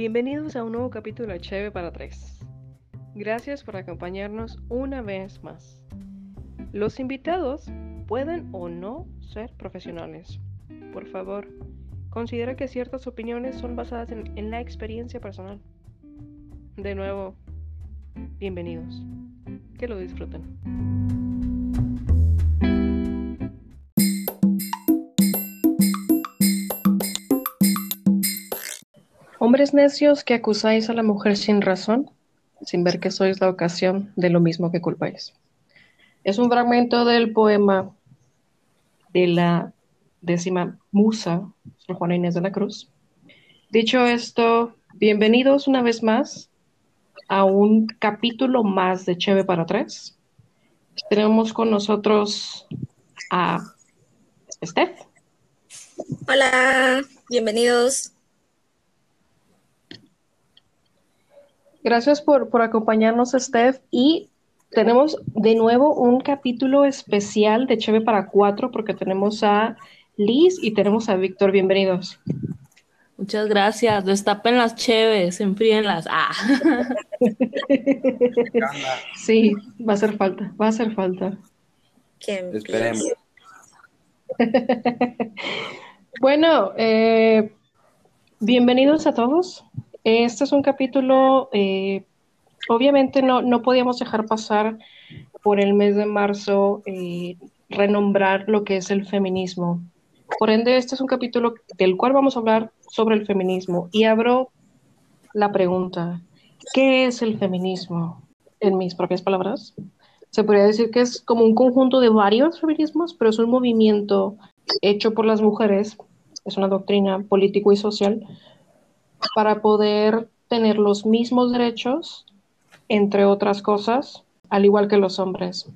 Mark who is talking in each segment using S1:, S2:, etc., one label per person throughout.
S1: Bienvenidos a un nuevo capítulo de Cheve para tres. Gracias por acompañarnos una vez más. Los invitados pueden o no ser profesionales. Por favor, considera que ciertas opiniones son basadas en, en la experiencia personal. De nuevo, bienvenidos. Que lo disfruten. Hombres necios que acusáis a la mujer sin razón, sin ver que sois la ocasión de lo mismo que culpáis. Es un fragmento del poema de la décima musa, Sor Juana Inés de la Cruz. Dicho esto, bienvenidos una vez más a un capítulo más de Cheve para tres. Tenemos con nosotros a Steph.
S2: Hola, bienvenidos.
S1: Gracias por, por acompañarnos, Steph. Y tenemos de nuevo un capítulo especial de Cheve para cuatro, porque tenemos a Liz y tenemos a Víctor. Bienvenidos.
S3: Muchas gracias. Destapen las cheves, enfríenlas. Ah.
S1: sí, va a hacer falta, va a hacer falta.
S2: Esperemos.
S1: bueno, eh, bienvenidos a todos. Este es un capítulo, eh, obviamente no, no podíamos dejar pasar por el mes de marzo eh, renombrar lo que es el feminismo. Por ende, este es un capítulo del cual vamos a hablar sobre el feminismo. Y abro la pregunta, ¿qué es el feminismo? En mis propias palabras, se podría decir que es como un conjunto de varios feminismos, pero es un movimiento hecho por las mujeres, es una doctrina político y social para poder tener los mismos derechos, entre otras cosas, al igual que los hombres.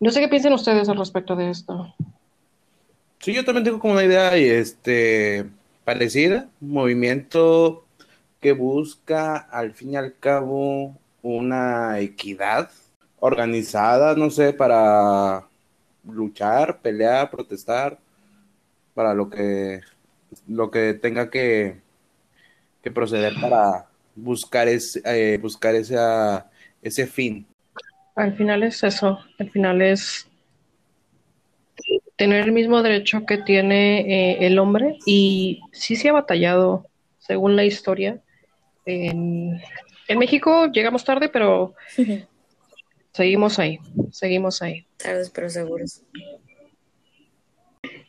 S1: No sé qué piensan ustedes al respecto de esto.
S4: Sí, yo también tengo como una idea este, parecida, un movimiento que busca al fin y al cabo una equidad organizada, no sé, para luchar, pelear, protestar, para lo que, lo que tenga que, que proceder para buscar, ese, eh, buscar esa, ese fin.
S1: Al final es eso, al final es tener el mismo derecho que tiene eh, el hombre y sí se ha batallado, según la historia. En, en México llegamos tarde, pero seguimos ahí, seguimos ahí.
S2: Tardes, pero seguros.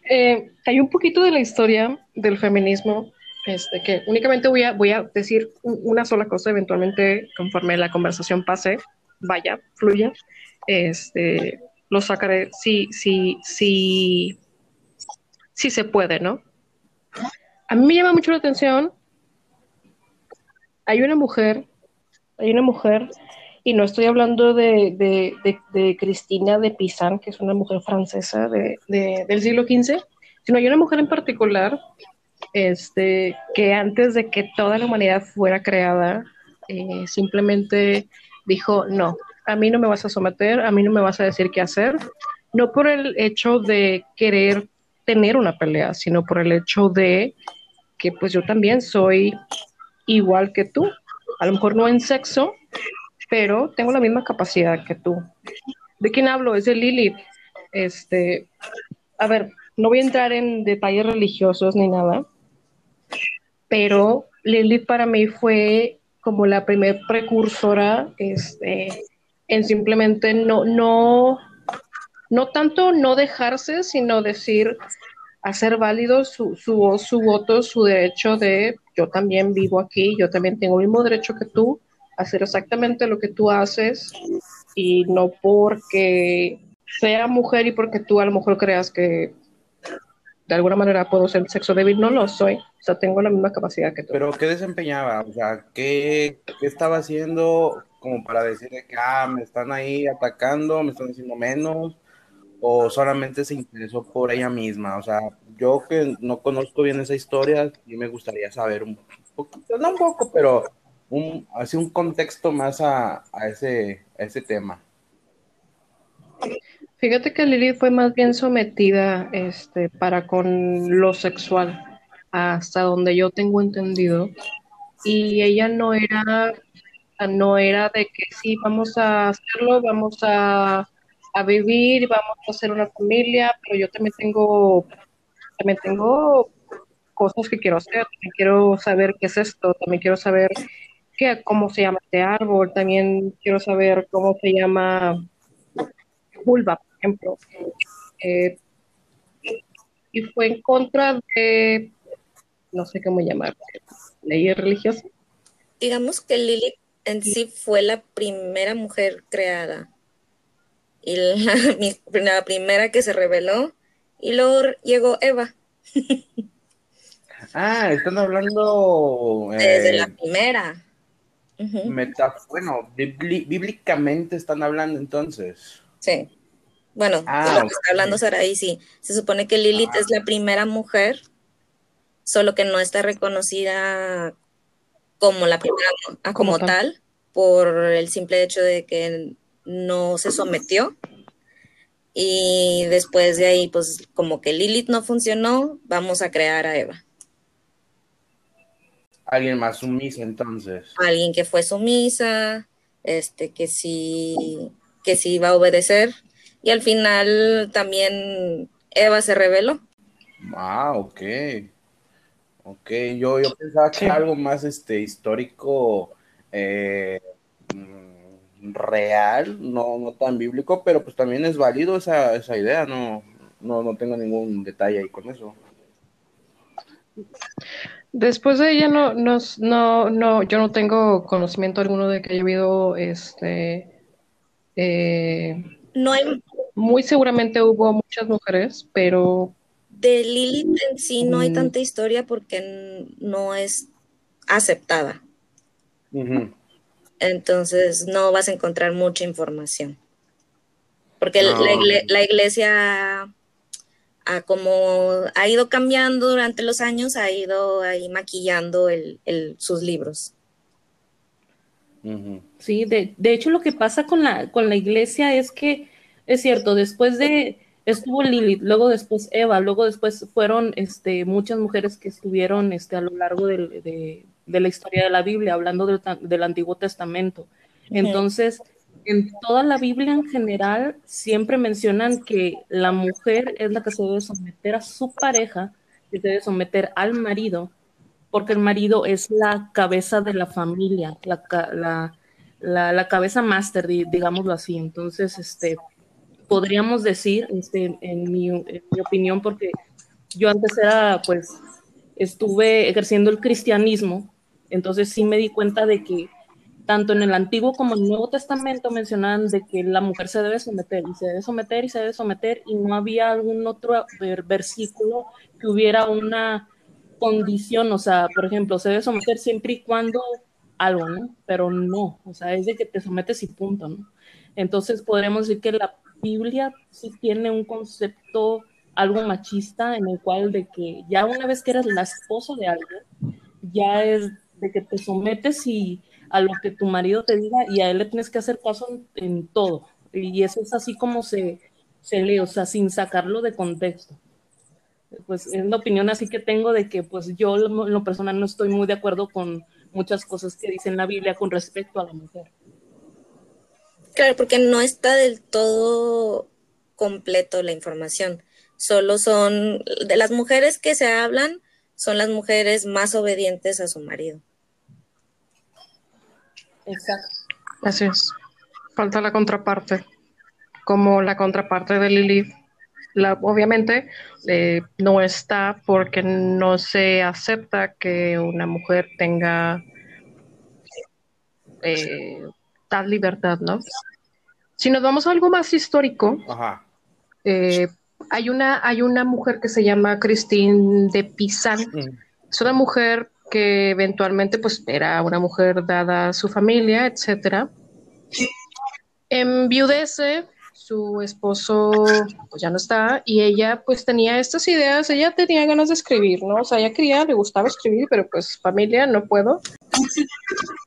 S1: Eh, hay un poquito de la historia del feminismo este, que únicamente voy a, voy a decir una sola cosa, eventualmente conforme la conversación pase, vaya, fluya, este, lo sacaré si, si, si, si se puede, ¿no? A mí me llama mucho la atención, hay una mujer, hay una mujer, y no estoy hablando de, de, de, de Cristina de Pizan, que es una mujer francesa del siglo XV, sino hay una mujer en particular este, que antes de que toda la humanidad fuera creada, eh, simplemente dijo, no, a mí no me vas a someter, a mí no me vas a decir qué hacer, no por el hecho de querer tener una pelea, sino por el hecho de que pues yo también soy igual que tú, a lo mejor no en sexo, pero tengo la misma capacidad que tú. ¿De quién hablo? Es de Lili. Este, a ver, no voy a entrar en detalles religiosos ni nada, pero Lilith para mí fue como la primer precursora este, en simplemente no, no, no tanto no dejarse, sino decir, hacer válido su, su voz, su voto, su derecho de yo también vivo aquí, yo también tengo el mismo derecho que tú, hacer exactamente lo que tú haces y no porque sea mujer y porque tú a lo mejor creas que de alguna manera puedo ser sexo débil, no lo soy, o sea, tengo la misma capacidad que tú.
S4: Pero ¿qué desempeñaba? O sea, ¿qué, qué estaba haciendo como para decir que, ah, me están ahí atacando, me están haciendo menos? ¿O solamente se interesó por ella misma? O sea, yo que no conozco bien esa historia, sí me gustaría saber un poquito, no un poco, pero un, así un contexto más a, a, ese, a ese tema.
S1: Fíjate que Lili fue más bien sometida este, para con lo sexual, hasta donde yo tengo entendido. y ella no era, no era de que sí, vamos a hacerlo, vamos a, a vivir, vamos a hacer una familia, pero yo también tengo, también tengo cosas que quiero hacer, también quiero saber qué es esto, también quiero saber qué, cómo se llama este árbol, también quiero saber cómo se llama vulva, ejemplo. Eh, y fue en contra de, no sé cómo llamar, ley religiosa.
S2: Digamos que Lilith en sí fue la primera mujer creada y la, primera que se reveló y luego llegó Eva.
S4: ah, están hablando...
S2: Desde la eh, primera.
S4: bueno, bíblicamente están hablando entonces.
S2: Sí. Bueno, ah, lo que está hablando Saraí, sí. Se supone que Lilith es la primera mujer, solo que no está reconocida como la primera, ah, como, tal, por el simple hecho de que no se sometió. Y después de ahí, pues como que Lilith no funcionó, vamos a crear a Eva.
S4: Alguien más sumisa entonces.
S2: Alguien que fue sumisa, este, que sí, que sí iba a obedecer y al final también Eva se reveló.
S4: Ah, ok. Ok, yo, yo pensaba que algo más este, histórico, eh, mm, real, no, no tan bíblico, pero pues también es válido esa, esa idea, no, no, no tengo ningún detalle ahí con eso.
S1: Después de ella no, no, no, no, yo no tengo conocimiento alguno de que haya habido este eh,
S2: no hay
S1: muy seguramente hubo muchas mujeres, pero...
S2: De Lilith en sí no hay mm. tanta historia porque no es aceptada. Entonces no vas a encontrar mucha información. Porque la, iglesia, como ha ido cambiando durante los años, ha ido ahí maquillando sus libros.
S3: Sí, de, de, hecho lo que pasa con la, con la iglesia es que es cierto, después de, estuvo Lilith, luego después Eva, luego después fueron este, muchas mujeres que estuvieron este, a lo largo de, la historia de la Biblia, hablando del, Antiguo Testamento. Entonces, en toda la Biblia en general, siempre mencionan que la mujer es la que se debe someter a su pareja, que se debe someter al marido, porque el marido es la cabeza de la familia, la, la cabeza máster, digámoslo así. Entonces, este, podríamos decir, este, en, mi, opinión, porque yo antes era, pues, estuve ejerciendo el cristianismo, entonces sí me di cuenta de que tanto en el Antiguo como en el Nuevo Testamento mencionaban de que la mujer se debe someter y se debe someter y se debe someter y no había algún otro versículo que hubiera una condición, o sea, por ejemplo, se debe someter siempre y cuando algo, ¿no? Pero no, o sea, es de que te sometes y punto, ¿no? Entonces podremos decir que la Biblia sí tiene un concepto algo machista en el cual de que ya una vez que eres la esposa de alguien, ya es de que te sometes y a lo que tu marido te diga y a él le tienes que hacer caso en, todo. Y eso es así como se, se lee, o sea, sin sacarlo de contexto. Pues es la opinión así que tengo de que pues yo en lo personal no estoy muy de acuerdo con muchas cosas que dice en la Biblia con respecto a la mujer.
S2: Claro, porque no está del todo completo la información. Solo son, de las mujeres que se hablan, son las mujeres más obedientes a su marido.
S1: Exacto. Así es. Falta la contraparte. Como la contraparte de Lilith. La, obviamente eh, no está porque no se acepta que una mujer tenga eh, tal libertad, ¿no? Si nos vamos a algo más histórico, eh, hay, una, hay una mujer que se llama Christine de Pizan. Mm. Es una mujer que eventualmente pues era una mujer dada a su familia, etcétera. Enviudece, su esposo pues, ya no está y ella pues tenía estas ideas, ella tenía ganas de escribir, ¿no? O sea, ella quería, le gustaba escribir, pero pues familia, no puedo.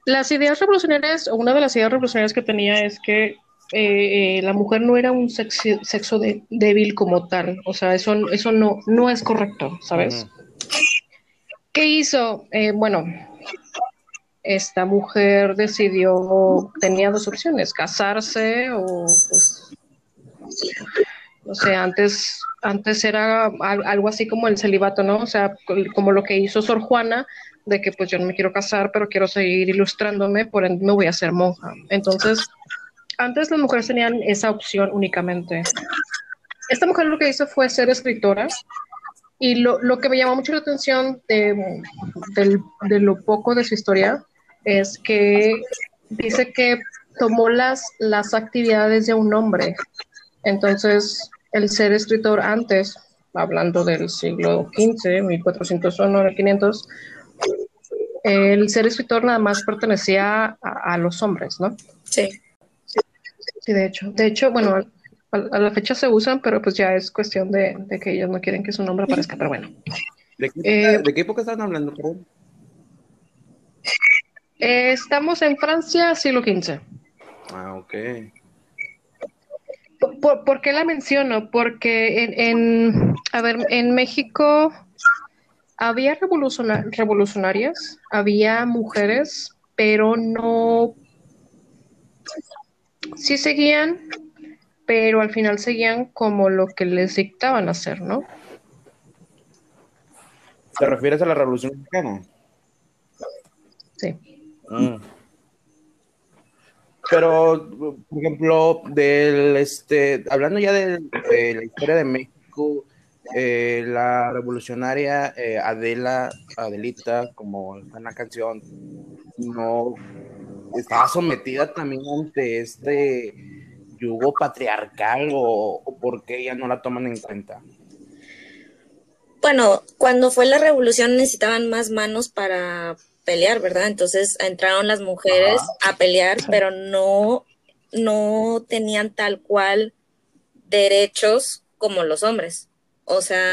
S1: Las ideas revolucionarias, o una de las ideas revolucionarias que tenía es que eh, eh, la mujer no era un sexo, débil como tal. O sea, eso, eso no, no es correcto, ¿sabes? ¿Qué hizo? Eh, bueno, esta mujer decidió, tenía dos opciones, casarse o pues, no sé, antes, antes era algo así como el celibato, ¿no? O sea, como lo que hizo Sor Juana, de que pues yo no me quiero casar, pero quiero seguir ilustrándome, por ende me voy a ser monja. Entonces, antes las mujeres tenían esa opción únicamente. Esta mujer lo que hizo fue ser escritora y lo, lo que me llamó mucho la atención de, de, lo poco de su historia es que dice que tomó las, las actividades de un hombre. Entonces, el ser escritor antes, hablando del siglo XV, 1401, 1500, el ser escritor nada más pertenecía a, los hombres, ¿no?
S2: Sí.
S1: Sí, de hecho. De hecho, bueno, a, la fecha se usan, pero pues ya es cuestión de, que ellos no quieren que su nombre aparezca, pero bueno.
S4: ¿De qué, eh, época están hablando,
S1: eh, estamos en Francia, siglo XV.
S4: Ah, ok.
S1: ¿Por, qué la menciono? Porque en, en, a ver, en México había revolucionarias, había mujeres, pero no, sí seguían, pero al final seguían como lo que les dictaban hacer, ¿no?
S4: ¿Te refieres a la Revolución Mexicana?
S1: Sí.
S4: Mm. Pero, por ejemplo, del este, hablando ya de la historia de México, eh, la revolucionaria eh, Adela, Adelita, como en la canción, no estaba sometida también ante este yugo patriarcal o, o por qué ella no la toman en cuenta.
S2: Bueno, cuando fue la revolución necesitaban más manos para pelear, ¿verdad? Entonces entraron las mujeres a pelear, pero no, no tenían tal cual derechos como los hombres. O sea,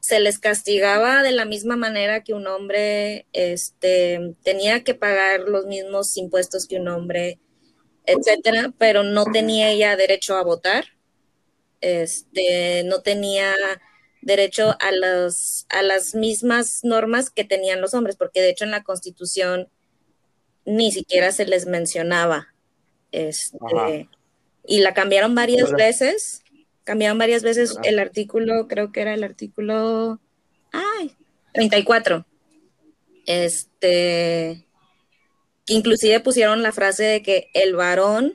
S2: se les castigaba de la misma manera que un hombre este, tenía que pagar los mismos impuestos que un hombre, etcétera, pero no tenía ella derecho a votar, este, no tenía derecho a, los, a las mismas normas que tenían los hombres, porque de hecho en la Constitución ni siquiera se les mencionaba. Este, y la cambiaron varias veces Cambiaron varias veces el artículo, creo que era el artículo, ay, 34. Este, que inclusive pusieron la frase de que el varón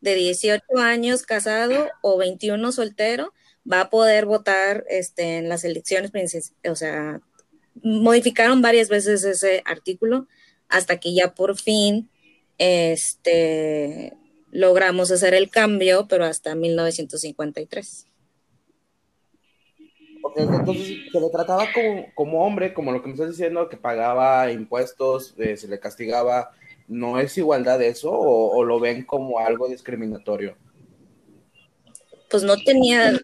S2: de 18 años casado o 21 soltero va a poder votar este, en las elecciones, o sea, modificaron varias veces ese artículo hasta que ya por fin este, logramos hacer el cambio, pero hasta 1953.
S4: entonces se le trataba como, hombre, como lo que me estás diciendo, que pagaba impuestos, eh, se le castigaba. ¿No es igualdad eso o, lo ven como algo discriminatorio?
S2: Pues no tenía...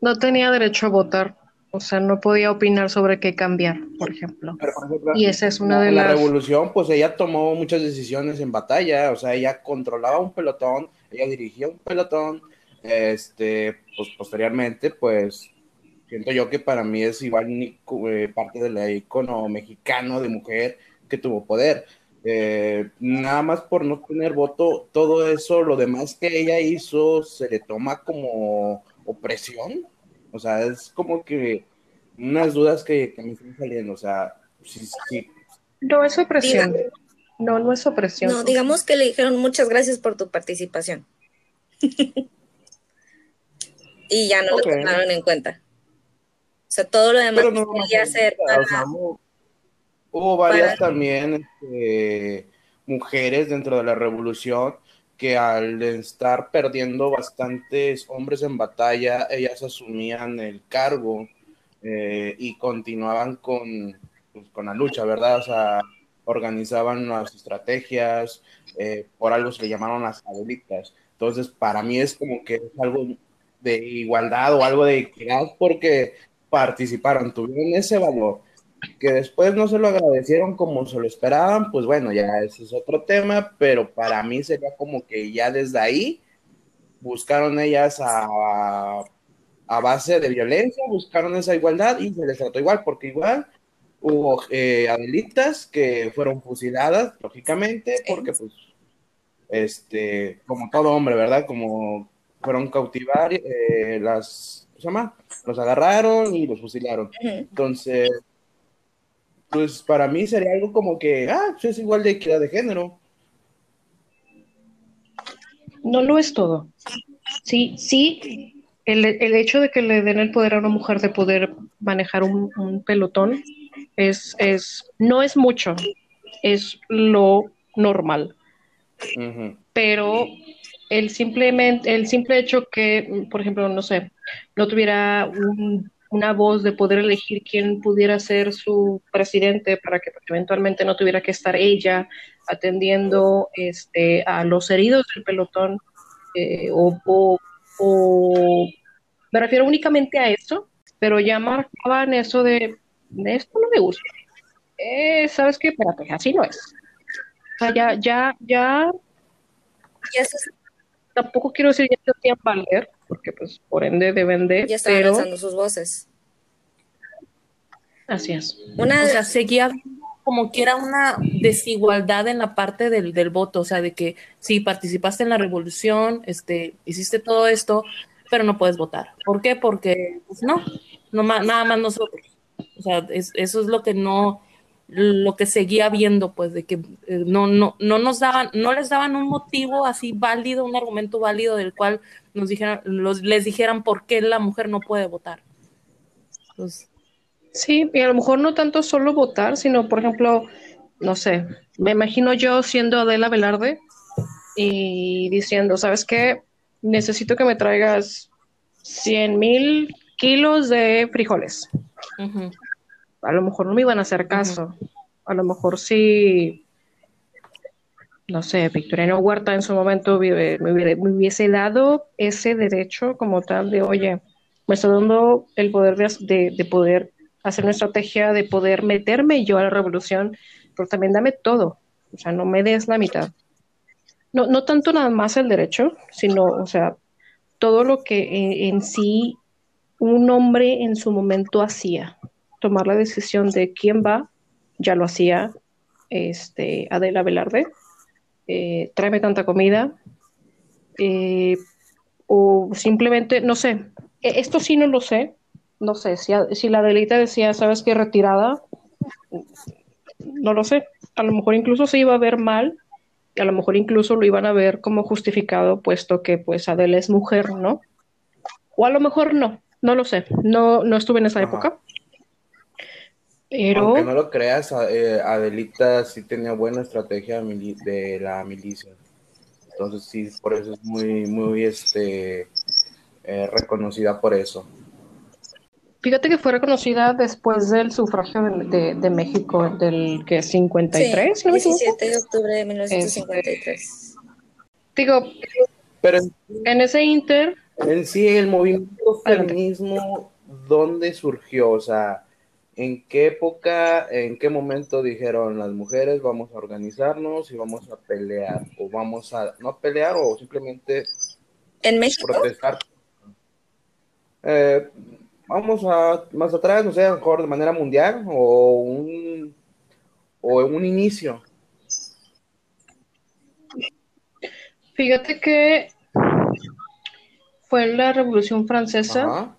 S1: No tenía derecho a votar. O sea, no podía opinar sobre qué cambiar, por ejemplo. y esa es una de las...
S4: La revolución, pues ella tomó muchas decisiones en batalla, o sea, ella controlaba un pelotón, ella dirigía un pelotón, este, pues posteriormente, pues siento yo que para mí es igual eh, parte del icono mexicano de mujer que tuvo poder. Eh, nada más por no tener voto, todo eso, lo demás que ella hizo, se le toma como opresión o sea, es como que unas dudas que, me están saliendo. O sea, sí, sí.
S1: No es opresión. No, no es opresión.
S2: No, digamos que le dijeron muchas gracias por tu participación. y ya no lo tomaron en cuenta. O sea, todo lo demás no, que hacer.
S4: Hubo, varias también este, mujeres dentro de la revolución que al estar perdiendo bastantes hombres en batalla, ellas asumían el cargo eh, y continuaban con, pues, con la lucha, ¿verdad? O sea, organizaban las estrategias, eh, por algo se le llamaron las abuelitas. Entonces, para mí es como que es algo de igualdad o algo de equidad porque participaron, tuvieron ese valor que después no se lo agradecieron como se lo esperaban, pues bueno, ya ese es otro tema, pero para mí sería como que ya desde ahí buscaron ellas a, a base de violencia, buscaron esa igualdad y se les trató igual, porque igual hubo eh, adelitas que fueron fusiladas, lógicamente, porque pues, este, como todo hombre, ¿verdad? Como fueron cautivar, eh, las, ¿cómo se llama? Los agarraron y los fusilaron. Entonces, pues para mí sería algo como que, ah, pues, es igual de equidad de género.
S1: No lo es todo. Sí, sí, el, el, hecho de que le den el poder a una mujer de poder manejar un, un pelotón es, es, no es mucho, es lo normal. Pero el, simplemente, el simple hecho que, por ejemplo, no sé, no tuviera una voz de poder elegir quién pudiera ser su presidente para que eventualmente no tuviera que estar ella atendiendo este, a los heridos del pelotón eh, o, o, me refiero únicamente a eso, pero ya marcaban eso de, esto no me gusta. Eh, ¿Sabes qué? Espérate, así no es. O sea, ya, ya, ya. tampoco quiero decir ya se hacían valer, porque pues por ende deben de.
S2: Ya estaban lanzando sus voces.
S1: Así es.
S3: Una, o sea, seguía como que era una desigualdad en la parte del, del voto, o sea, de que sí, participaste en la revolución, este, hiciste todo esto, pero no puedes votar. ¿Por qué? Porque, pues no, no nada más nosotros. O sea, eso es lo que no, lo que seguía viendo, pues, de que eh, no, no, no nos daban, no les daban un motivo así válido, un argumento válido del cual nos dijeran, los, les dijeran por qué la mujer no puede votar.
S1: Pues, Sí, y a lo mejor no tanto solo votar, sino, por ejemplo, no sé, me imagino yo siendo Adela Velarde y diciendo, ¿sabes qué? Necesito que me traigas 100 mil kilos de frijoles. A lo mejor no me iban a hacer caso. A lo mejor sí, no sé, Victoriano Huerta en su momento me, hubiese dado ese derecho como tal de, oye, me está dando el poder de, de poder hacer una estrategia de poder meterme yo a la revolución, pero también dame todo, o sea, no me des la mitad. No, no tanto nada más el derecho, sino, o sea, todo lo que eh, en, sí un hombre en su momento hacía, tomar la decisión de quién va, ya lo hacía este, Adela Velarde, eh, tráeme tanta comida, eh, o simplemente, no sé, e, esto sí no lo sé, no sé, si, si la delita decía, ¿sabes qué? Retirada, no lo sé. A lo mejor incluso se iba a ver mal y a lo mejor incluso lo iban a ver como justificado, puesto que pues Adela es mujer, ¿no? O a lo mejor no, no lo sé. No, no estuve en esa época.
S4: Pero... Aunque no lo creas, eh, Adelita sí tenía buena estrategia de la milicia. Entonces sí, por eso es muy, muy este, eh, reconocida por eso.
S1: Fíjate que fue reconocida después del sufragio de, de, México, del que 53,
S2: sí, 17 de octubre de 1953. Este,
S1: digo, pero en ese inter...
S4: En sí, el movimiento feminismo, ¿dónde surgió? O sea, ¿en qué época, en qué momento dijeron las mujeres vamos a organizarnos y vamos a pelear? O vamos a, no pelear, o simplemente...
S2: ¿En México?
S4: Protestar. Eh, vamos a más atrás, no sé, mejor de manera mundial o un o un inicio.
S1: Fíjate que fue la Revolución Francesa,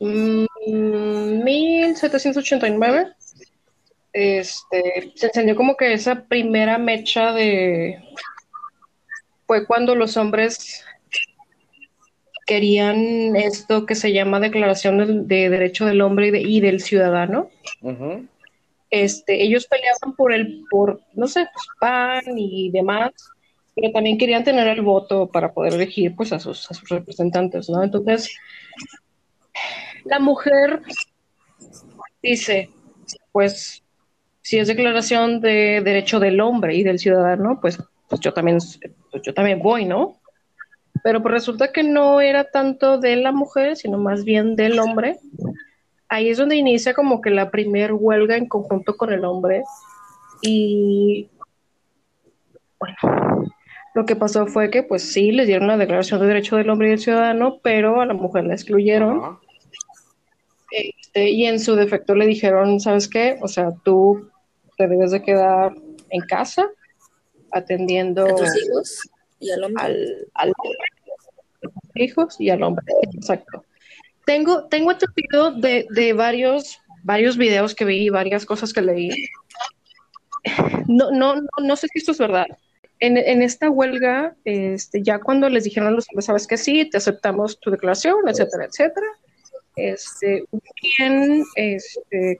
S1: 1789. Mm, este, se encendió como que esa primera mecha de fue cuando los hombres querían esto que se llama Declaración de, Derecho del Hombre y, del Ciudadano. este, ellos peleaban por el, por, no sé, pues, pan y demás, pero también querían tener el voto para poder elegir pues a sus, a sus representantes, ¿no? Entonces, la mujer dice, pues, si es declaración de derecho del hombre y del ciudadano, pues, pues yo también, pues yo también voy, ¿no? pero pues resulta que no era tanto de la mujer, sino más bien del hombre. Ahí es donde inicia como que la primer huelga en conjunto con el hombre. Y bueno, lo que pasó fue que pues sí, les dieron la declaración de derecho del hombre y del ciudadano, pero a la mujer la excluyeron. Este, y en su defecto le dijeron, ¿sabes qué? O sea, tú te debes de quedar en casa atendiendo
S2: a tus hijos y al hombre.
S1: Al, hijos y al hombre, exacto. Tengo, tengo entendido de, de varios, varios videos que vi, varias cosas que leí. No, no, no, no sé si esto es verdad. En, en, esta huelga, este, ya cuando les dijeron a los hombres, sabes que sí, te aceptamos tu declaración, etcétera, etcétera, este, quien este,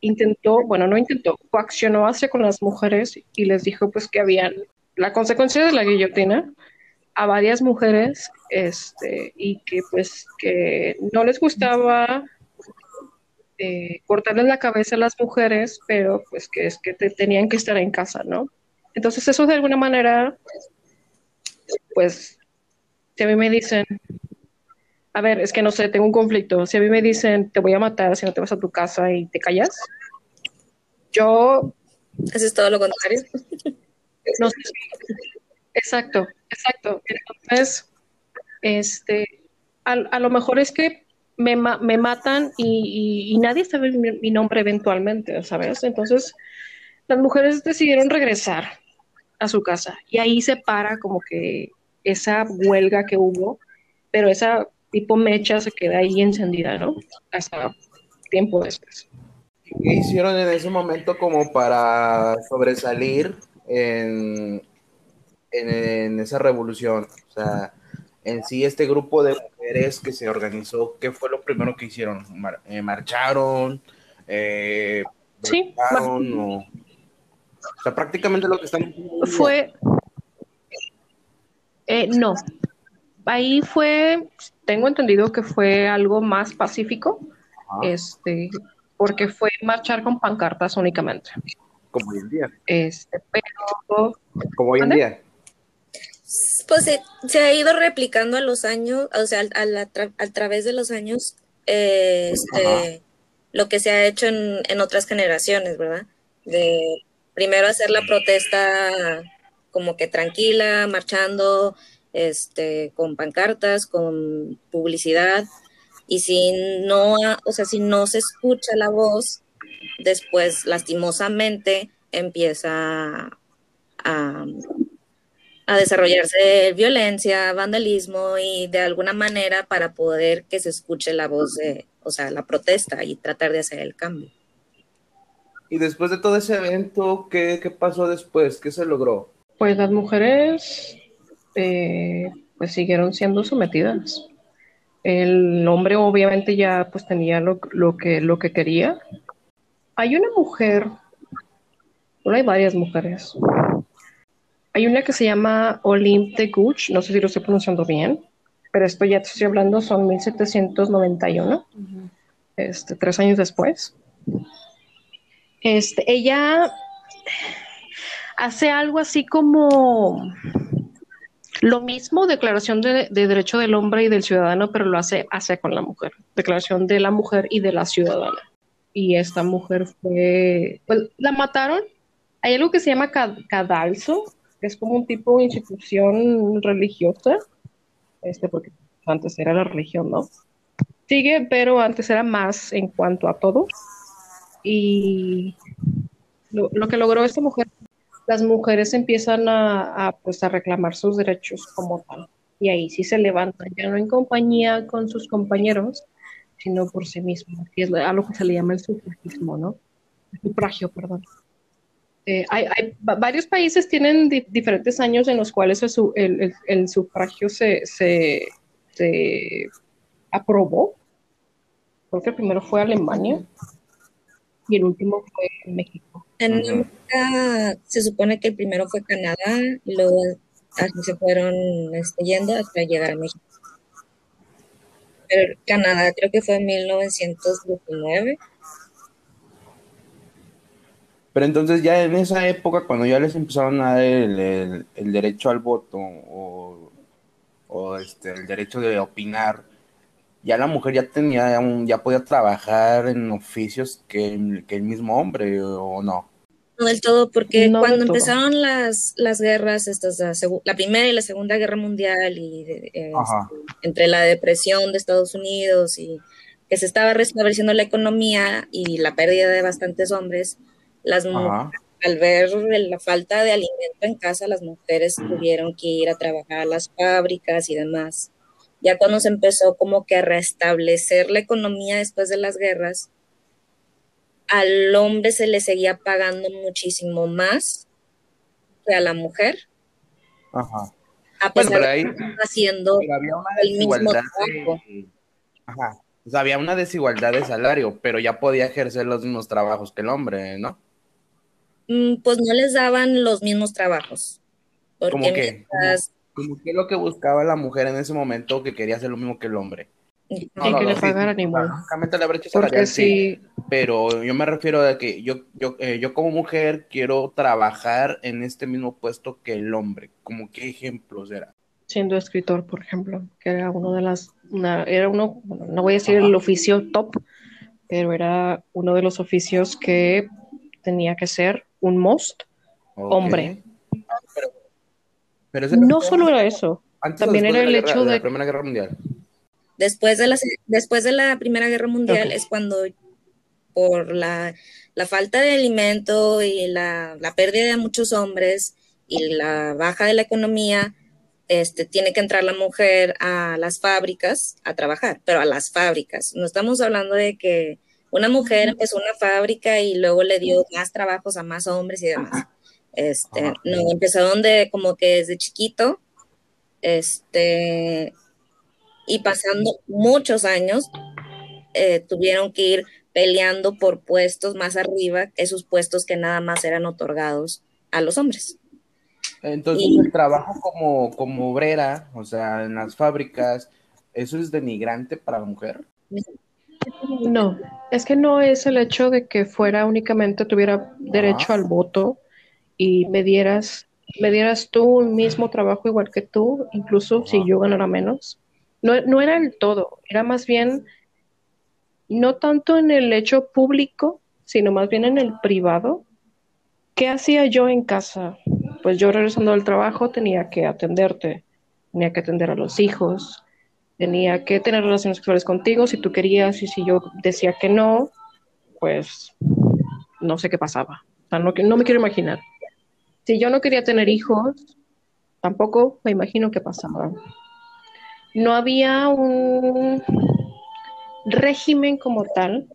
S1: intentó, bueno, no intentó, coaccionó hacia con las mujeres y les dijo pues que habían la consecuencia de la guillotina a varias mujeres este, y que pues que no les gustaba eh, cortarles la cabeza a las mujeres, pero pues que es que tenían que estar en casa, ¿no? Entonces eso de alguna manera, pues, si a mí me dicen, a ver, es que no sé, tengo un conflicto. Si a mí me dicen, te voy a matar si no te vas a tu casa y te callas, yo...
S2: Eso es todo lo contrario.
S1: No sé. Exacto, exacto. Entonces, este, a, lo mejor es que me, me matan y, nadie sabe mi, mi, nombre eventualmente, ¿sabes? Entonces, las mujeres decidieron regresar a su casa y ahí se para como que esa huelga que hubo, pero esa tipo mecha se queda ahí encendida, ¿no? Hasta tiempo después.
S4: ¿Qué hicieron en ese momento como para sobresalir en, en, esa revolución? O sea, en sí este grupo de mujeres que se organizó, ¿qué fue lo primero que hicieron? Eh, ¿Marcharon? Eh,
S1: sí.
S4: O, o, sea, prácticamente lo que están...
S1: Fue... Eh, no, ahí fue, tengo entendido que fue algo más pacífico, este, porque fue marchar con pancartas únicamente.
S4: Como hoy en día.
S1: Este, pero,
S4: Como hoy en día.
S2: Pues se, ha ido replicando a los años, o sea, a, través de los años, eh, este, lo que se ha hecho en, en otras generaciones, ¿verdad? De primero hacer la protesta como que tranquila, marchando, este, con pancartas, con publicidad, y si no, o sea, si no se escucha la voz, después lastimosamente empieza a, a desarrollarse violencia, vandalismo y de alguna manera para poder que se escuche la voz de, o sea, la protesta y tratar de hacer el cambio.
S4: Y después de todo ese evento, ¿qué, qué pasó después? ¿Qué se logró?
S1: Pues las mujeres eh, pues siguieron siendo sometidas. El hombre obviamente ya pues tenía lo, que, lo que quería. Hay una mujer, bueno, hay varias mujeres. Hay una que se llama Olympe de Guch, no sé si lo estoy pronunciando bien, pero esto ya te estoy hablando, son 1791, este, tres años después. Este, ella hace algo así como lo mismo, declaración de, derecho del hombre y del ciudadano, pero lo hace, hace con la mujer. Declaración de la mujer y de la ciudadana. Y esta mujer fue, pues la mataron. Hay algo que se llama cadalso, que es como un tipo de institución religiosa, este, porque antes era la religión, ¿no? Sigue, pero antes era más en cuanto a todo. Y lo que logró esta mujer las mujeres empiezan a, pues, a reclamar sus derechos como tal. Y ahí sí se levantan, ya no en compañía con sus compañeros, sino por sí mismos, que es a lo que se le llama el sufragismo, ¿no? El sufragio, perdón. Eh, hay, varios países tienen diferentes años en los cuales el, sufragio se, se, aprobó. Creo que primero fue Alemania y el último fue México.
S2: En América se supone que el primero fue Canadá y luego así se fueron este, yendo hasta llegar a México. Pero Canadá creo que fue en 1919.
S4: Pero entonces ya en esa época, cuando ya les empezaron a dar el, derecho al voto o, o, este, el derecho de opinar, ya la mujer ya tenía, ya podía trabajar en oficios que, que el mismo hombre o no
S2: del todo, porque cuando empezaron las, las guerras, estas, la, primera y la segunda guerra mundial, y este, entre la depresión de Estados Unidos y que se estaba restableciendo la economía y la pérdida de bastantes hombres, las al ver la falta de alimento en casa, las mujeres tuvieron que ir a trabajar a las fábricas y demás. Ya cuando se empezó como que a restablecer la economía después de las guerras, al hombre se le seguía pagando muchísimo más que a la mujer.
S4: Ajá.
S2: A pesar de que haciendo el mismo trabajo.
S4: Ajá. O sea, había una desigualdad de salario, pero ya podía ejercer los mismos trabajos que el hombre, ¿no?
S2: Mm, pues no les daban los mismos trabajos.
S4: ¿Cómo qué? ¿Cómo, qué es lo que buscaba la mujer en ese momento que quería hacer lo mismo que el hombre?
S1: No, que le pagaran igual.
S4: La brecha salarial, sí, pero yo me refiero a que yo, yo, eh, yo como mujer quiero trabajar en este mismo puesto que el hombre. ¿Cómo qué ejemplos era?
S1: Siendo escritor, por ejemplo, que era uno de las, era uno, no voy a decir el oficio top, pero era uno de los oficios que tenía que ser un most hombre. no solo era eso, también era el hecho de...
S4: La Primera Guerra Mundial.
S2: Después de la, después de la Primera Guerra Mundial es cuando por la, falta de alimento y la, pérdida de muchos hombres y la baja de la economía, este, tiene que entrar la mujer a las fábricas a trabajar, pero a las fábricas. No estamos hablando de que una mujer empezó una fábrica y luego le dio más trabajos a más hombres y demás. Este, no, empezaron de como que desde chiquito, este, y pasando muchos años, eh, tuvieron que ir peleando por puestos más arriba, esos puestos que nada más eran otorgados a los hombres.
S4: Entonces el trabajo como, como obrera, o sea, en las fábricas, ¿eso es denigrante para la mujer?
S1: No, es que no es el hecho de que fuera únicamente tuviera derecho al voto y me dieras, me dieras tú un mismo trabajo igual que tú, incluso si yo ganara menos. No, no era el todo, era más bien no tanto en el hecho público, sino más bien en el privado. ¿Qué hacía yo en casa? Pues yo regresando del trabajo tenía que atenderte, tenía que atender a los hijos, tenía que tener relaciones sexuales contigo si tú querías y si yo decía que no, pues no sé qué pasaba. O sea, no, no me quiero imaginar. Si yo no quería tener hijos, tampoco me imagino qué pasaba. No había un régimen como tal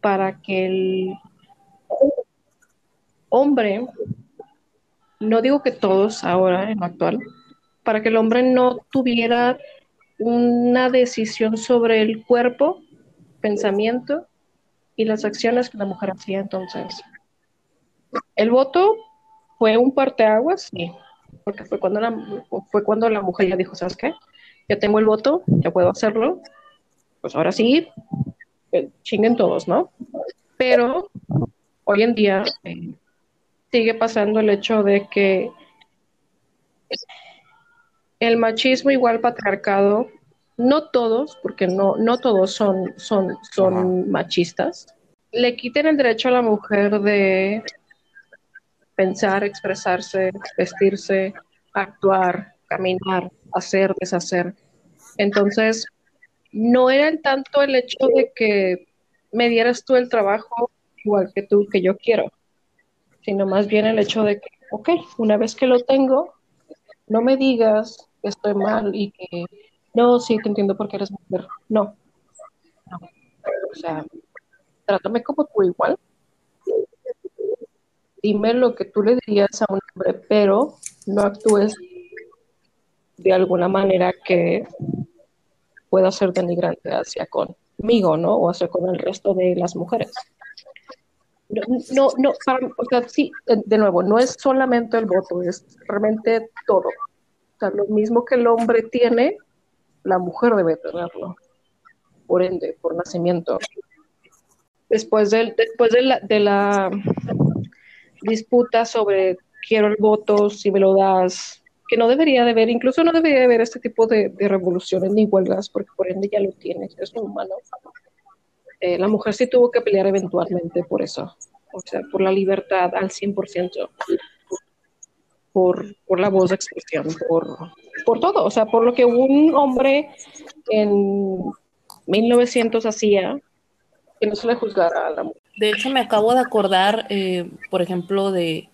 S1: para que el hombre, no digo que todos ahora en lo actual, para que el hombre no tuviera una decisión sobre el cuerpo, pensamiento y las acciones que la mujer hacía entonces. El voto fue un parteaguas, sí, porque fue cuando la, fue cuando la mujer ya dijo, ¿sabes qué? Ya tengo el voto, ya puedo hacerlo, pues ahora sí, eh, chinguen todos, ¿no? Pero hoy en día eh, sigue pasando el hecho de que el machismo igual patriarcado, no todos, porque no, no todos son, son, son machistas, le quiten el derecho a la mujer de pensar, expresarse, vestirse, actuar, caminar, hacer, deshacer. Entonces, no era tanto el hecho de que me dieras tú el trabajo igual que tú, que yo quiero, sino más bien el hecho de que, ok, una vez que lo tengo, no me digas que estoy mal y que no, sí, te entiendo porque eres mujer. No. O sea, trátame como tú igual. Dime lo que tú le dirías a un hombre, pero no actúes de alguna manera que pueda ser denigrante hacia conmigo, ¿no? O hacia con el resto de las mujeres. No, no, o sea, sí, de nuevo, no es solamente el voto, es realmente todo. O sea, lo mismo que el hombre tiene, la mujer debe tenerlo, por ende, por nacimiento. Después, del, después de, la, de la disputa sobre quiero el voto, si me lo das, que no debería de haber, incluso no debería de haber este tipo de, de revoluciones ni huelgas, porque por ende ya lo tienes, es humano. Eh, la mujer sí tuvo que pelear eventualmente por eso, o sea, por la libertad al 100% por, por la voz de expresión, por, por todo, o sea, por lo que un hombre en 1900 hacía, que no se le juzgara a la mujer.
S3: De hecho, me acabo de acordar, eh, por ejemplo, de,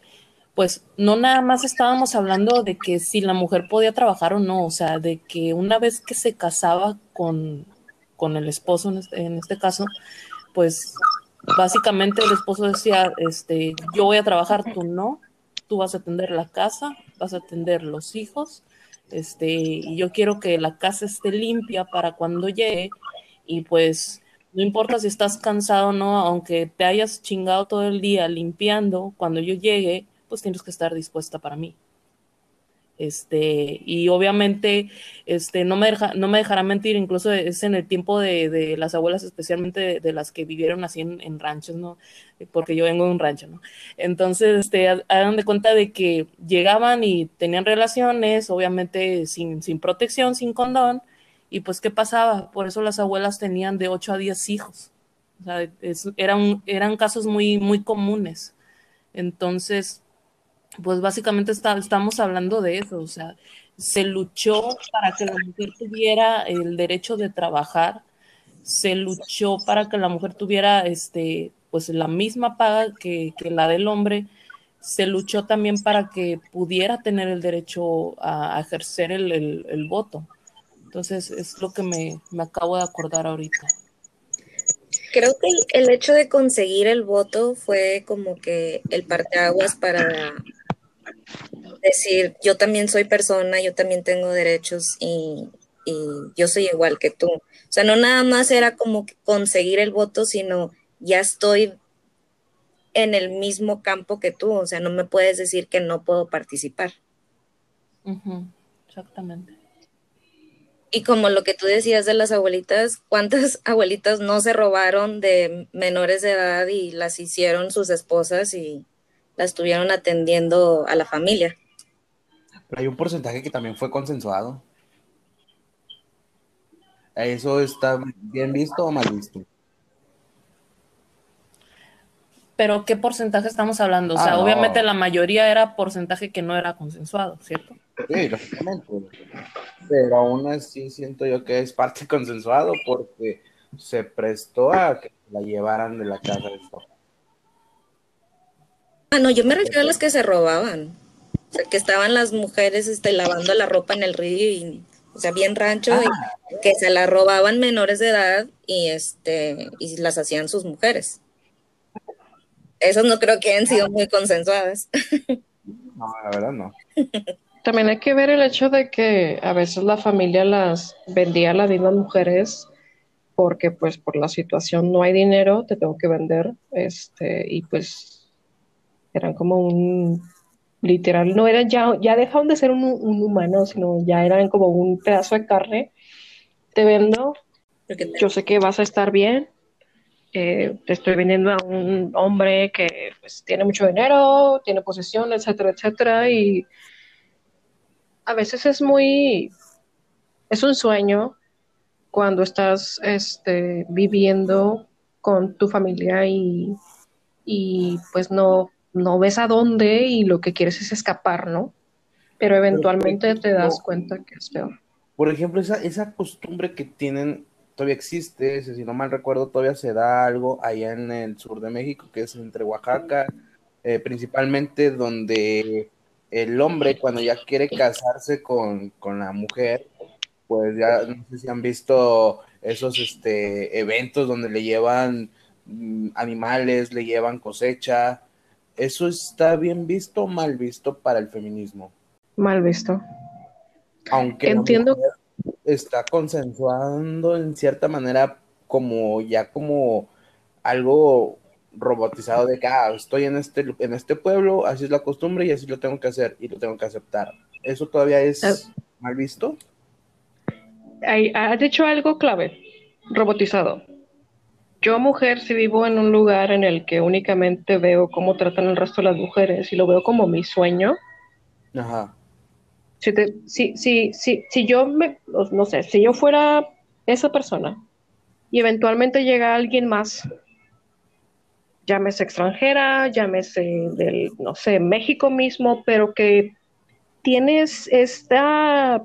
S3: pues no nada más estábamos hablando de que si la mujer podía trabajar o no, o sea, de que una vez que se casaba con, con el esposo, en este, caso, pues básicamente el esposo decía, este, yo voy a trabajar, tú no, tú vas a atender la casa, vas a atender los hijos, este, y yo quiero que la casa esté limpia para cuando llegue, y pues no importa si estás cansado o no, aunque te hayas chingado todo el día limpiando, cuando yo llegue, pues tienes que estar dispuesta para mí. Este, y obviamente, este, no me, deja, no me dejará mentir, incluso es en el tiempo de, de las abuelas, especialmente de, las que vivieron así en, ranchos, ¿no? Porque yo vengo de un rancho, ¿no? Entonces, este, hagan de cuenta de que llegaban y tenían relaciones, obviamente sin, sin protección, sin condón, y pues, ¿qué pasaba? Por eso las abuelas tenían de 8 a 10 hijos. O sea, eran, eran casos muy, muy comunes. Entonces, pues básicamente estamos hablando de eso, o sea, se luchó para que la mujer tuviera el derecho de trabajar, se luchó para que la mujer tuviera este, pues la misma paga que, la del hombre, se luchó también para que pudiera tener el derecho a, ejercer el, voto. Entonces, es lo que me, me acabo de acordar ahorita.
S2: Creo que el, hecho de conseguir el voto fue como que el parteaguas para decir, yo también soy persona, yo también tengo derechos y, yo soy igual que tú. O sea, no nada más era como conseguir el voto, sino ya estoy en el mismo campo que tú. O sea, no me puedes decir que no puedo participar.
S3: Exactamente.
S2: Y como lo que tú decías de las abuelitas, ¿cuántas abuelitas no se robaron de menores de edad y las hicieron sus esposas y la estuvieron atendiendo a la familia?
S4: Pero hay un porcentaje que también fue consensuado. ¿Eso está bien visto o mal visto?
S3: Pero ¿qué porcentaje estamos hablando? O sea, ah, obviamente la mayoría era porcentaje que no era consensuado, ¿cierto?
S4: Sí, lógicamente. Pero aún así siento yo que es parte consensuado porque se prestó a que la llevaran de la casa de
S2: Ah, no, yo me refiero a las que se robaban. O sea, que estaban las mujeres este, lavando la ropa en el río y, o sea, bien rancho, y ah. que se la robaban menores de edad y, este, y las hacían sus mujeres. Esas no creo que hayan sido muy consensuadas.
S4: No, la verdad no.
S1: También hay que ver el hecho de que a veces la familia las vendía a las mismas mujeres porque pues por la situación no hay dinero, te tengo que vender, este, y pues eran como un literal, no eran ya, ya dejaron de ser un, humano, sino ya eran como un pedazo de carne. Te vendo, yo sé que vas a estar bien, eh, te estoy vendiendo a un hombre que pues, tiene mucho dinero, tiene posesión, etcétera, etcétera, y a veces es muy, es un sueño cuando estás este, viviendo con tu familia y, y pues no no ves a dónde y lo que quieres es escapar, ¿no? Pero eventualmente te das cuenta que es peor.
S4: Por ejemplo, esa, esa costumbre que tienen todavía existe, si no mal recuerdo, todavía se da algo allá en el sur de México, que es entre Oaxaca, eh, principalmente donde el hombre cuando ya quiere casarse con, con, la mujer, pues ya no sé si han visto esos este, eventos donde le llevan mm, animales, le llevan cosecha, ¿Eso está bien visto o mal visto para el feminismo?
S1: Mal visto.
S4: Aunque entiendo está consensuando en cierta manera como ya como algo robotizado de que ah, estoy en este en este pueblo, así es la costumbre y así lo tengo que hacer y lo tengo que aceptar. ¿Eso todavía es ah. mal visto?
S1: Has dicho algo clave, robotizado. Yo, mujer, si vivo en un lugar en el que únicamente veo cómo tratan el resto de las mujeres y lo veo como mi sueño.
S4: Ajá.
S1: Si, si, si, si, si yo me, no sé, si yo fuera esa persona y eventualmente llega alguien más, llámese extranjera, llámese del, no sé, México mismo, pero que tienes esta,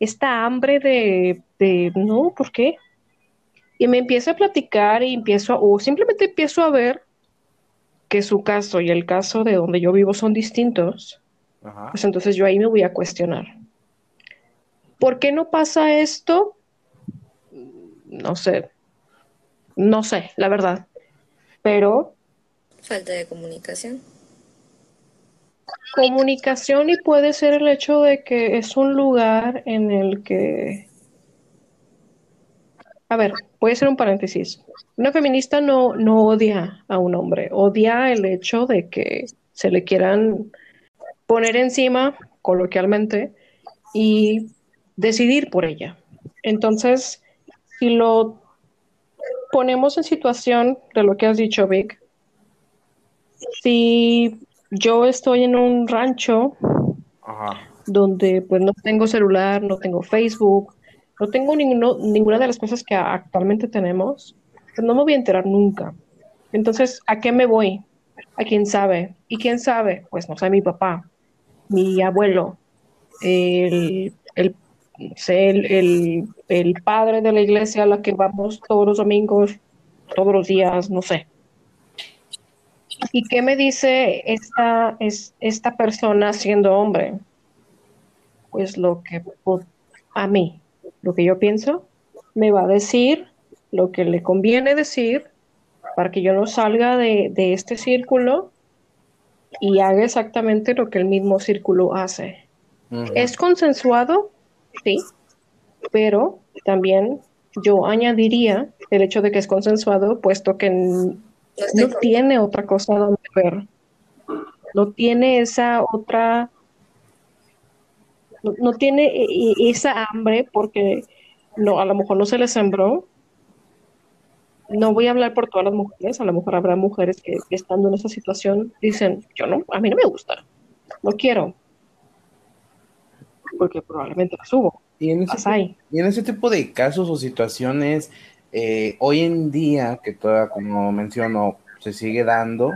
S1: esta hambre de, de, no, ¿por qué? Y me empieza a platicar y empiezo, o simplemente empiezo a ver que su caso y el caso de donde yo vivo son distintos, pues entonces yo ahí me voy a cuestionar. ¿Por qué no pasa esto? No sé, no sé, la verdad. Pero...
S2: Falta de comunicación.
S1: Comunicación y puede ser el hecho de que es un lugar en el que... A ver, voy a hacer un paréntesis. Una feminista no, no odia a un hombre, odia el hecho de que se le quieran poner encima, coloquialmente, y decidir por ella. Entonces, si lo ponemos en situación de lo que has dicho, Vic, si yo estoy en un rancho donde pues no tengo celular, no tengo Facebook, no tengo ninguna de las cosas que actualmente tenemos, pues no me voy a enterar nunca. Entonces, ¿a qué me voy? ¿A quién sabe? ¿Y quién sabe? Pues no sé, mi papá, mi abuelo, el, el, el, el, padre de la iglesia a la que vamos todos los domingos, todos los días, no sé. ¿Y qué me dice esta, es, esta persona siendo hombre? Pues lo que a mí, lo que yo pienso, me va a decir lo que le conviene decir para que yo no salga de, de este círculo y haga exactamente lo que el mismo círculo hace. ¿Es consensuado? Sí, pero también yo añadiría el hecho de que es consensuado, puesto que no tiene otra cosa donde ver. No tiene esa otra, no, tiene e, e, esa hambre porque no, a lo mejor no se le sembró. No voy a hablar por todas las mujeres, a lo mejor habrá mujeres que, estando en esa situación dicen, yo no, a mí no me gusta, no quiero, porque probablemente la subo.
S4: Y en, ese, y en ese tipo de casos o situaciones, eh, hoy en día, que toda, como menciono, se sigue dando,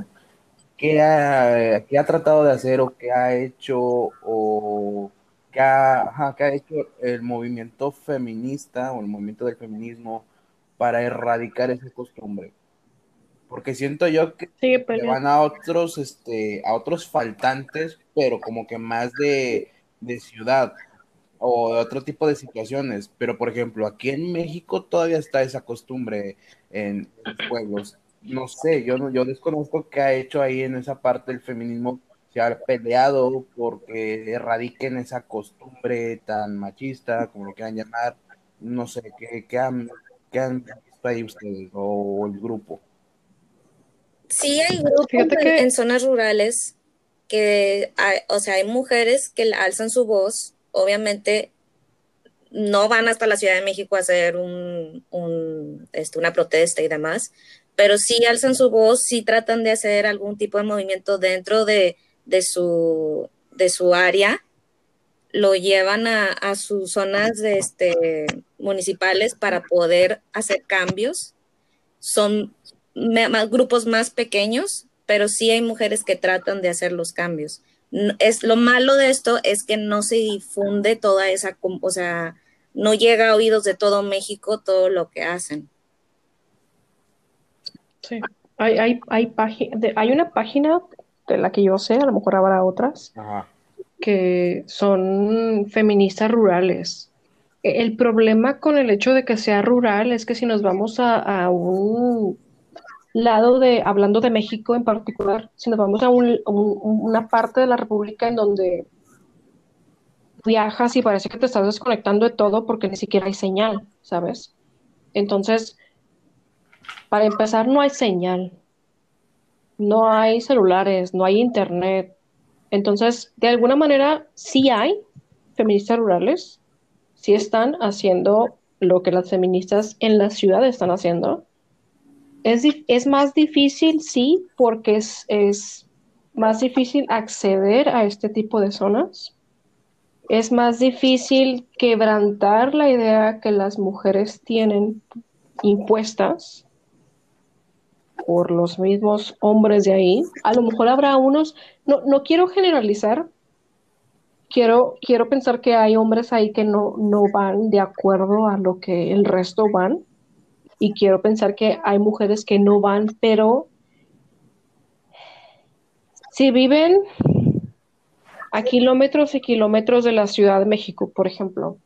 S4: ¿qué ha, ha tratado de hacer o qué ha hecho o qué ha, qué ha hecho el movimiento feminista o el movimiento del feminismo? para erradicar esa costumbre. Porque siento yo que van a otros, este, a otros faltantes, pero como que más de, ciudad o de otro tipo de situaciones. Pero, por ejemplo, aquí en México todavía está esa costumbre en, los pueblos. No sé, yo, yo desconozco qué ha hecho ahí en esa parte del feminismo. Se ha peleado porque erradiquen esa costumbre tan machista, como lo quieran llamar. No sé, qué, qué han ¿Qué han visto ahí ustedes o el grupo?
S2: Sí, hay grupos en, zonas rurales que, hay, o sea, hay mujeres que alzan su voz, obviamente no van hasta la Ciudad de México a hacer un, este, una protesta y demás, pero sí alzan su voz, sí tratan de hacer algún tipo de movimiento dentro de, de, su, de su área lo llevan a, sus zonas de este, municipales para poder hacer cambios. Son más, grupos más pequeños, pero sí hay mujeres que tratan de hacer los cambios. Es, lo malo de esto es que no se difunde toda esa, o sea, no llega a oídos de todo México todo lo que hacen.
S1: Sí, hay, hay, hay, hay una página de la que yo sé, a lo mejor habrá otras, que son feministas rurales. E, el problema con el hecho de que sea rural es que si nos vamos a, un lado de, hablando de México en particular, si nos vamos a una parte de la República en donde viajas y parece que te estás desconectando de todo porque ni siquiera hay señal, ¿sabes? Entonces, para empezar, no hay señal, no hay celulares, no hay internet, entonces, de alguna manera, sí hay feministas rurales, sí están haciendo lo que las feministas en la ciudad están haciendo. Es, es más difícil, sí, porque es, es más difícil acceder a este tipo de zonas. Es más difícil quebrantar la idea que las mujeres tienen impuestas por los mismos hombres de ahí. A lo mejor habrá unos, no, no quiero generalizar, quiero, quiero pensar que hay hombres ahí que no, no van de acuerdo a lo que el resto van, y quiero pensar que hay mujeres que no van, pero si viven a kilómetros y kilómetros de la Ciudad de México, por ejemplo,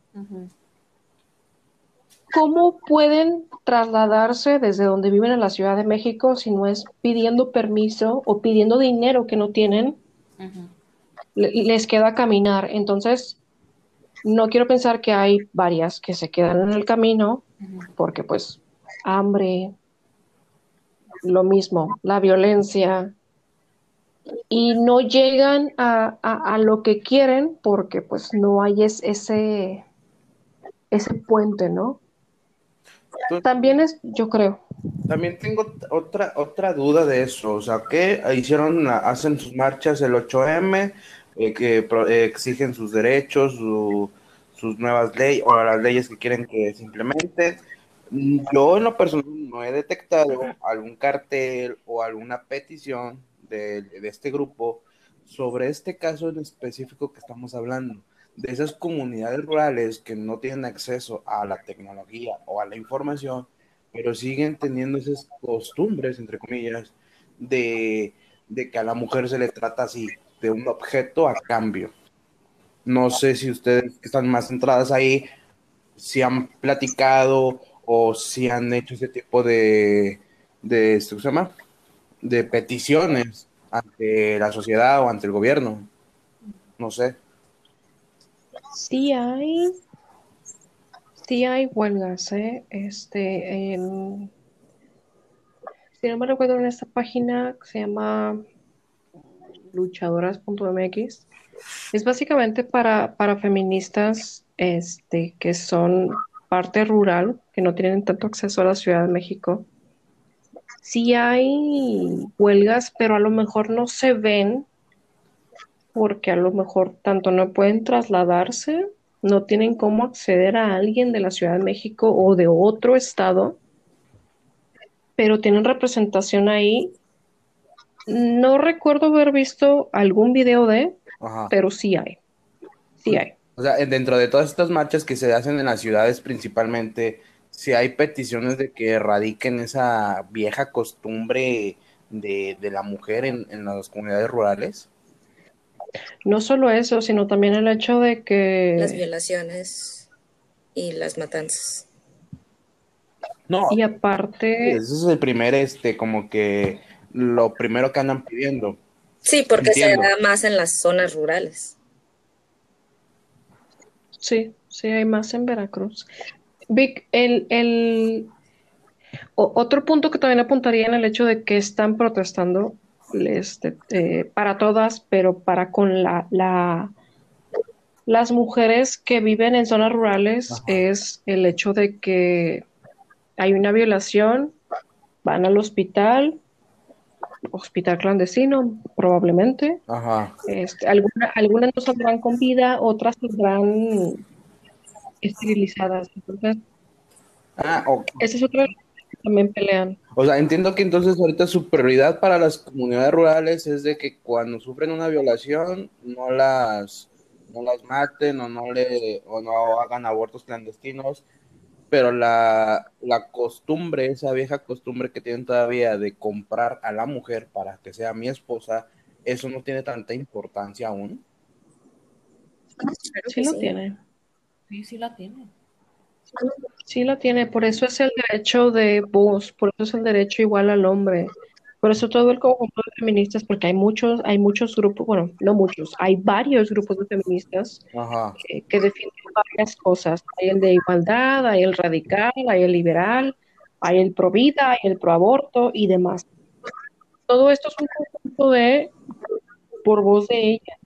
S1: ¿cómo pueden trasladarse desde donde viven a la Ciudad de México si no es pidiendo permiso o pidiendo dinero que no tienen? Les queda caminar. Entonces, no quiero pensar que hay varias que se quedan en el camino porque pues hambre, lo mismo, la violencia, y no llegan a, lo que quieren porque pues no hay ese, ese puente, ¿no? También es, yo creo.
S4: También tengo otra, otra duda de eso, o sea, que hicieron, hacen sus marchas el 8M, eh, que eh, exigen sus derechos, sus nuevas leyes, o las leyes que quieren que se implementen. Yo en lo personal no he detectado algún cartel o alguna petición de, este grupo sobre este caso en específico que estamos hablando, de esas comunidades rurales que no tienen acceso a la tecnología o a la información, pero siguen teniendo esas costumbres, entre comillas, de, de que a la mujer se le trata así, de un objeto a cambio. No sé si ustedes que están más centradas ahí, si han platicado o si han hecho ese tipo de, de, ¿se llama? de peticiones ante la sociedad o ante el gobierno. No sé.
S1: Sí hay, sí hay huelgas, ¿eh? Este, en, si no me recuerdo en esta página que se llama luchadoras.mx, es básicamente para, para feministas este, que son parte rural, que no tienen tanto acceso a la Ciudad de México sí hay huelgas, pero a lo mejor no se ven porque a lo mejor tanto no pueden trasladarse, no tienen cómo acceder a alguien de la Ciudad de México o de otro estado, pero tienen representación ahí. No recuerdo haber visto algún video de, pero sí hay. Sí hay.
S4: O sea, dentro de todas estas marchas que se hacen en las ciudades principalmente, si hay peticiones de que erradiquen esa vieja costumbre de, la mujer en, las comunidades rurales.
S1: No solo eso, sino también el hecho de que...
S2: Las violaciones y las matanzas.
S1: No. Y aparte...
S4: Ese es el primer, este, como que lo primero que andan pidiendo.
S2: Sí, porque se da más en las zonas rurales.
S1: Sí, sí, hay más en Veracruz. Vic, el, otro punto que también apuntaría en el hecho de que están protestando este, eh, para todas, pero para con la, la, las mujeres que viven en zonas rurales es el hecho de que hay una violación, van al hospital, hospital clandestino, probablemente. Este, algunas no saldrán con vida, otras saldrán esterilizadas. Entonces, ah, esa es otra que también pelean.
S4: O sea, entiendo que entonces ahorita su prioridad para las comunidades rurales es de que cuando sufren una violación no las no las maten o no le o no hagan abortos clandestinos, pero la, la costumbre, esa vieja costumbre que tienen todavía de comprar a la mujer para que sea mi esposa, eso no tiene tanta importancia aún.
S1: Sí, lo tiene.
S3: Sí, sí la tiene.
S1: Sí la tiene, por eso es el derecho de voz, por eso es el derecho igual al hombre. Por eso todo el conjunto de feministas, porque hay muchos, hay muchos grupos, bueno, no muchos, hay varios grupos de feministas Que, defienden varias cosas. Hay el de igualdad, hay el radical, hay el liberal, hay el pro vida, hay el pro aborto y demás. Todo esto es un conjunto de por voz de ella,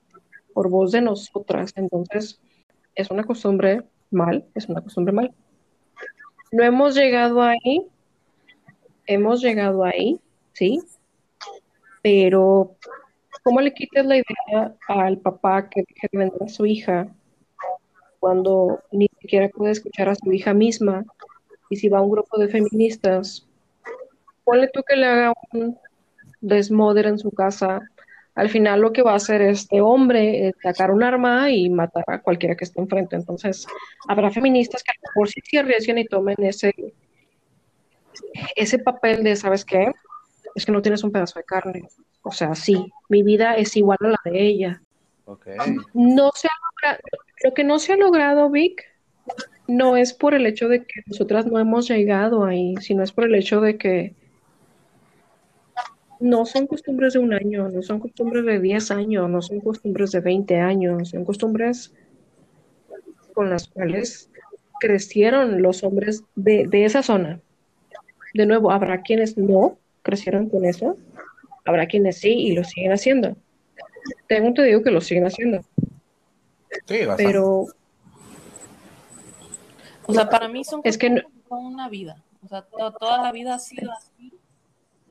S1: por voz de nosotras. Entonces, es una costumbre mal, es una costumbre mal. No hemos llegado ahí, hemos llegado ahí, sí, pero ¿cómo le quitas la idea al papá que deje de vender a su hija cuando ni siquiera puede escuchar a su hija misma? Y si va a un grupo de feministas, ponle tú que le haga un desmoder en su casa al final lo que va a hacer este hombre es sacar un arma y matar a cualquiera que esté enfrente. Entonces, habrá feministas que a lo mejor sí se arriesguen y tomen ese, ese papel de, ¿sabes qué? Es que no tienes un pedazo de carne. O sea, sí, mi vida es igual a la de ella.
S4: Okay.
S1: No se ha lo que no se ha logrado, Vic, no es por el hecho de que nosotras no hemos llegado ahí, sino es por el hecho de que no son costumbres de un año, no son costumbres de 10 años, no son costumbres de 20 años, son costumbres con las cuales crecieron los hombres de, de esa zona. De nuevo, habrá quienes no crecieron con eso, habrá quienes sí y lo siguen haciendo. Tengo te digo que lo siguen haciendo.
S4: Sí, bastante.
S1: Pero
S3: O sea, para mí son
S1: Es que no-
S3: toda una vida. O sea, to- toda la vida ha sido así,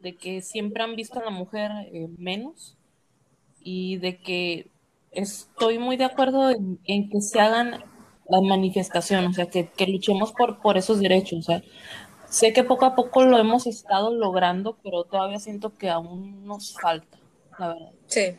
S3: de que siempre han visto a la mujer eh, menos y de que estoy muy de acuerdo en, que se hagan las manifestaciones, o sea, que, que luchemos por, por esos derechos. O sea, sé que poco a poco lo hemos estado logrando, pero todavía siento que aún nos falta, la verdad.
S2: Sí.